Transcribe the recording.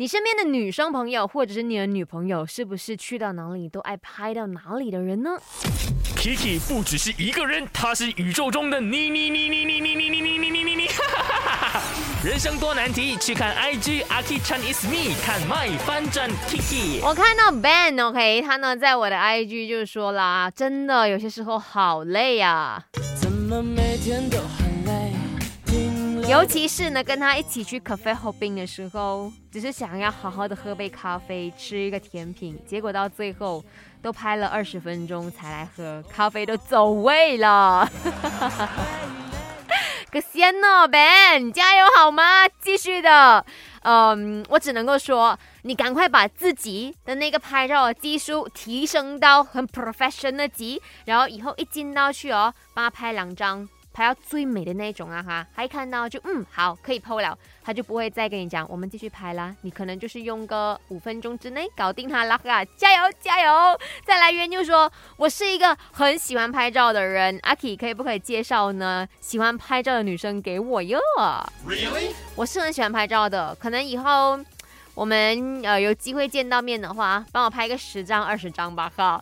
你身边的女生朋友或者是你的女朋友，是不是去到哪里都爱拍到哪里的人呢？Kiki 不只是一个人，她是宇宙中的你你你你你你你你你你你你。人生多难题，去看 IG Aki Chan is me，看 My 翻转 Kiki。我看到 Ben，OK，他呢在我的 IG 就说啦，真的有些时候好累呀。怎么每天都很累？尤其是呢，跟他一起去 cafe hopping 的时候，只是想要好好的喝杯咖啡，吃一个甜品，结果到最后都拍了二十分钟才来喝，咖啡都走味了。可先呢，Ben，加油好吗？继续的，嗯，我只能够说，你赶快把自己的那个拍照技术提升到很 professional 级，然后以后一进到去哦，帮他拍两张。拍要最美的那种啊哈，他一看到就嗯好可以 PO 了，他就不会再跟你讲我们继续拍啦。你可能就是用个五分钟之内搞定他啦哈，加油加油！再来源就说我是一个很喜欢拍照的人，阿 K 可以不可以介绍呢？喜欢拍照的女生给我哟。Really？我是很喜欢拍照的，可能以后我们呃有机会见到面的话，帮我拍个十张二十张吧哈。